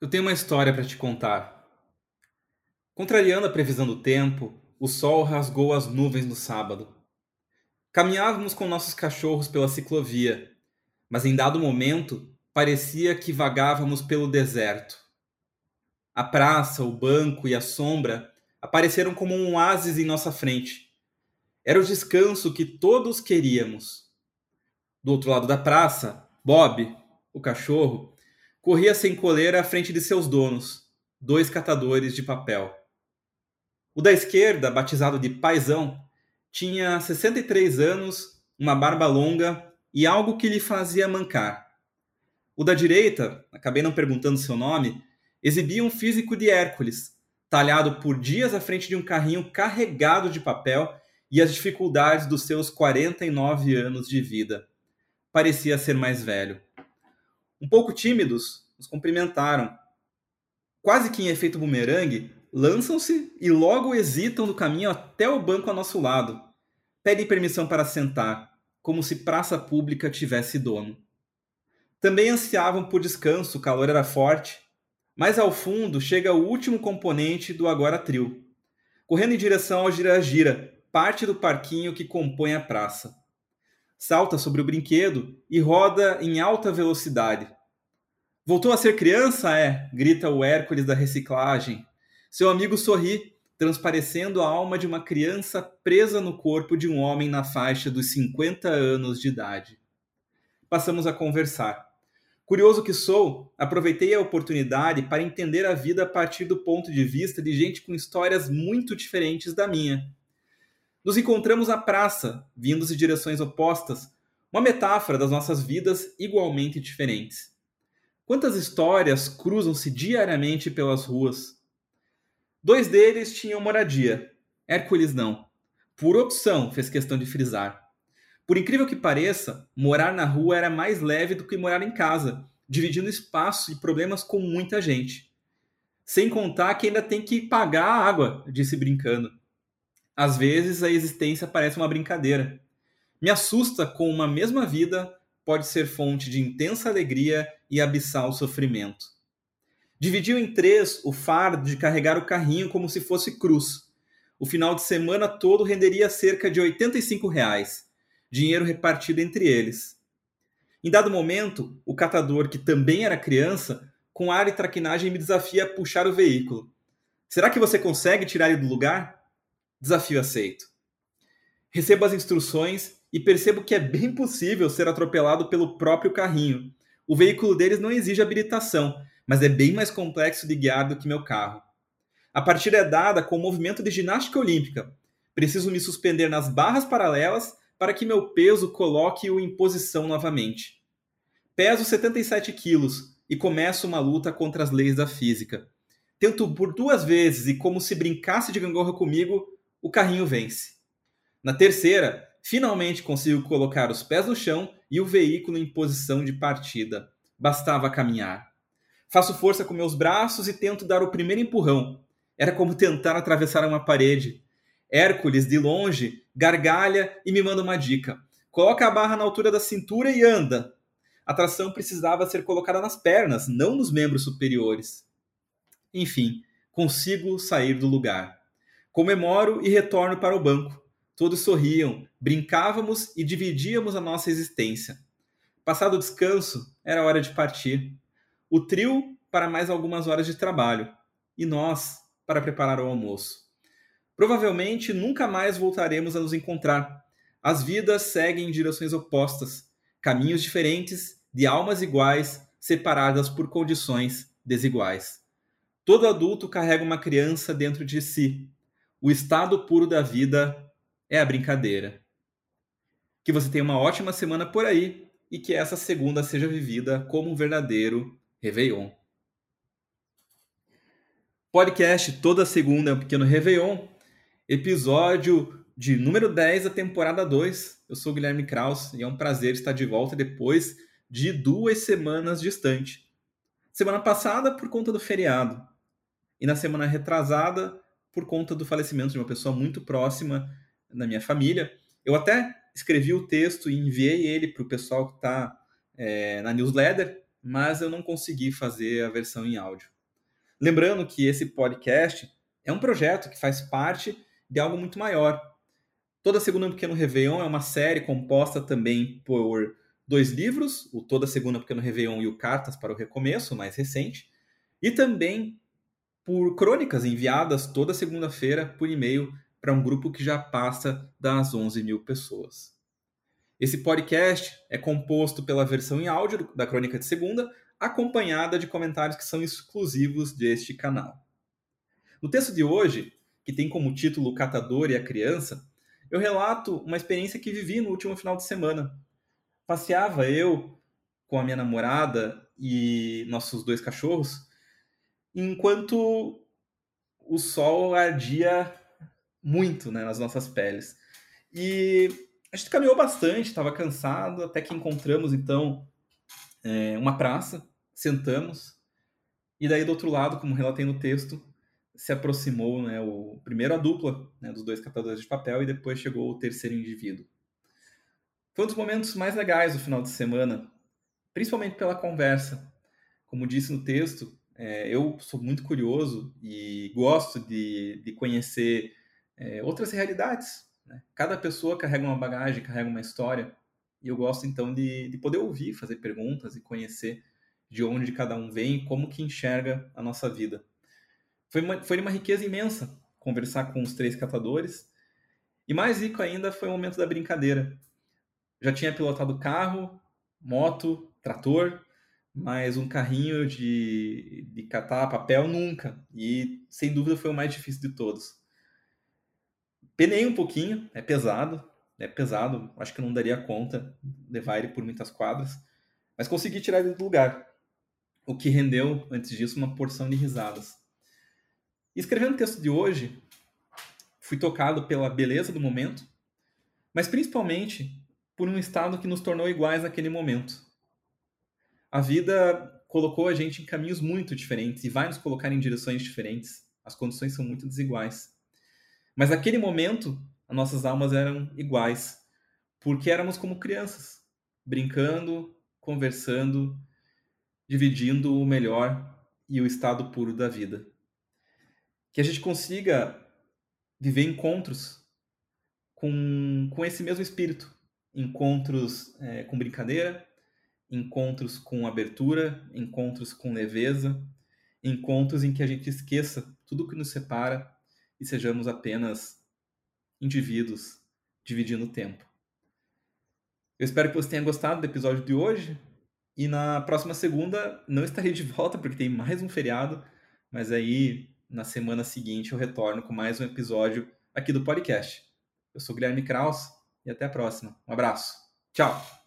Eu tenho uma história para te contar. Contrariando a previsão do tempo, o sol rasgou as nuvens no sábado. Caminhávamos com nossos cachorros pela ciclovia, mas em dado momento parecia que vagávamos pelo deserto. A praça, o banco e a sombra apareceram como um oásis em nossa frente. Era o descanso que todos queríamos. Do outro lado da praça, Bob, o cachorro, corria sem coleira à frente de seus donos, dois catadores de papel. O da esquerda, batizado de Paisão, tinha 63 anos, uma barba longa e algo que lhe fazia mancar. O da direita, acabei não perguntando seu nome, exibia um físico de Hércules, talhado por dias à frente de um carrinho carregado de papel e as dificuldades dos seus 49 anos de vida. Parecia ser mais velho. Um pouco tímidos, nos cumprimentaram. Quase que em efeito bumerangue, lançam-se e logo hesitam no caminho até o banco a nosso lado. Pedem permissão para sentar, como se praça pública tivesse dono. Também ansiavam por descanso, o calor era forte. Mais ao fundo chega o último componente do agora trio, correndo em direção ao gira-gira, parte do parquinho que compõe a praça salta sobre o brinquedo e roda em alta velocidade. Voltou a ser criança? É, grita o Hércules da reciclagem. Seu amigo sorri, transparecendo a alma de uma criança presa no corpo de um homem na faixa dos 50 anos de idade. Passamos a conversar. Curioso que sou, aproveitei a oportunidade para entender a vida a partir do ponto de vista de gente com histórias muito diferentes da minha. Nos encontramos à praça, vindos de direções opostas, uma metáfora das nossas vidas igualmente diferentes. Quantas histórias cruzam-se diariamente pelas ruas? Dois deles tinham moradia, Hércules não. Por opção, fez questão de frisar. Por incrível que pareça, morar na rua era mais leve do que morar em casa, dividindo espaço e problemas com muita gente. Sem contar que ainda tem que pagar a água, disse brincando. Às vezes a existência parece uma brincadeira. Me assusta como uma mesma vida pode ser fonte de intensa alegria e abissal sofrimento. Dividiu em três o fardo de carregar o carrinho como se fosse cruz. O final de semana todo renderia cerca de 85 reais, dinheiro repartido entre eles. Em dado momento, o catador, que também era criança, com ar e traquinagem me desafia a puxar o veículo. Será que você consegue tirar ele do lugar? Desafio aceito. Recebo as instruções e percebo que é bem possível ser atropelado pelo próprio carrinho. O veículo deles não exige habilitação, mas é bem mais complexo de guiar do que meu carro. A partida é dada com o movimento de ginástica olímpica. Preciso me suspender nas barras paralelas para que meu peso coloque-o em posição novamente. Peso 77 quilos e começo uma luta contra as leis da física. Tento por duas vezes e, como se brincasse de gangorra comigo, o carrinho vence. Na terceira, finalmente consigo colocar os pés no chão e o veículo em posição de partida. Bastava caminhar. Faço força com meus braços e tento dar o primeiro empurrão. Era como tentar atravessar uma parede. Hércules, de longe, gargalha e me manda uma dica. Coloca a barra na altura da cintura e anda. A tração precisava ser colocada nas pernas, não nos membros superiores. Enfim, consigo sair do lugar. Comemoro e retorno para o banco. Todos sorriam, brincávamos e dividíamos a nossa existência. Passado o descanso, era hora de partir. O trio para mais algumas horas de trabalho e nós para preparar o almoço. Provavelmente nunca mais voltaremos a nos encontrar. As vidas seguem em direções opostas, caminhos diferentes, de almas iguais, separadas por condições desiguais. Todo adulto carrega uma criança dentro de si, o estado puro da vida é a brincadeira. Que você tenha uma ótima semana por aí e que essa segunda seja vivida como um verdadeiro Réveillon. Podcast toda segunda é um pequeno Réveillon, episódio de número 10 da temporada 2. Eu sou Guilherme Kraus e é um prazer estar de volta depois de duas semanas distante. Semana passada por conta do feriado e na semana retrasada por conta do falecimento de uma pessoa muito próxima da minha família. Eu até escrevi o texto e enviei ele para o pessoal que está é, na newsletter. mas eu não consegui fazer a versão em áudio. Lembrando que esse podcast é um projeto que faz parte de algo muito maior. Toda Segunda Pequeno Réveillon é uma série composta também por dois livros, o Toda Segunda Pequeno Réveillon e o Cartas para o Recomeço, mais recente, e também por crônicas enviadas toda segunda-feira por e-mail para um grupo que já passa das 11 mil pessoas. Esse podcast é composto pela versão em áudio da Crônica de Segunda, acompanhada de comentários que são exclusivos deste canal. No texto de hoje, que tem como título Catador e a Criança, eu relato uma experiência que vivi no último final de semana. Passeava eu com a minha namorada e nossos dois cachorros, enquanto o sol ardia muito né, nas nossas peles. E a gente caminhou bastante, estava cansado, até que encontramos então é, uma praça, sentamos, e daí do outro lado, como relatei no texto, se aproximou né, o primeiro a dupla né, dos dois catadores de papel e depois chegou o terceiro indivíduo. Foi um dos momentos mais legais do final de semana, principalmente pela conversa. Como disse no texto, é, eu sou muito curioso e gosto de, de conhecer é, outras realidades. Né? Cada pessoa carrega uma bagagem, carrega uma história, e eu gosto então de, de poder ouvir, fazer perguntas e conhecer de onde cada um vem e como que enxerga a nossa vida. Foi uma, foi uma riqueza imensa conversar com os três catadores. E mais rico ainda foi o momento da brincadeira. Já tinha pilotado carro, moto, trator, mas um carrinho de, de catar papel nunca. E sem dúvida foi o mais difícil de todos. Penei um pouquinho, é pesado, é pesado, acho que não daria conta levar ele por muitas quadras, mas consegui tirar ele do lugar, o que rendeu, antes disso, uma porção de risadas. Escrevendo o texto de hoje, fui tocado pela beleza do momento, mas principalmente por um estado que nos tornou iguais naquele momento. A vida colocou a gente em caminhos muito diferentes e vai nos colocar em direções diferentes. As condições são muito desiguais. Mas naquele momento, as nossas almas eram iguais, porque éramos como crianças, brincando, conversando, dividindo o melhor e o estado puro da vida. Que a gente consiga viver encontros com, com esse mesmo espírito. Encontros é, com brincadeira, encontros com abertura, encontros com leveza, encontros em que a gente esqueça tudo que nos separa e sejamos apenas indivíduos dividindo o tempo. Eu espero que você tenha gostado do episódio de hoje. E na próxima segunda não estarei de volta porque tem mais um feriado, mas aí na semana seguinte eu retorno com mais um episódio aqui do podcast. Eu sou Guilherme Kraus e até a próxima. Um abraço. Tchau!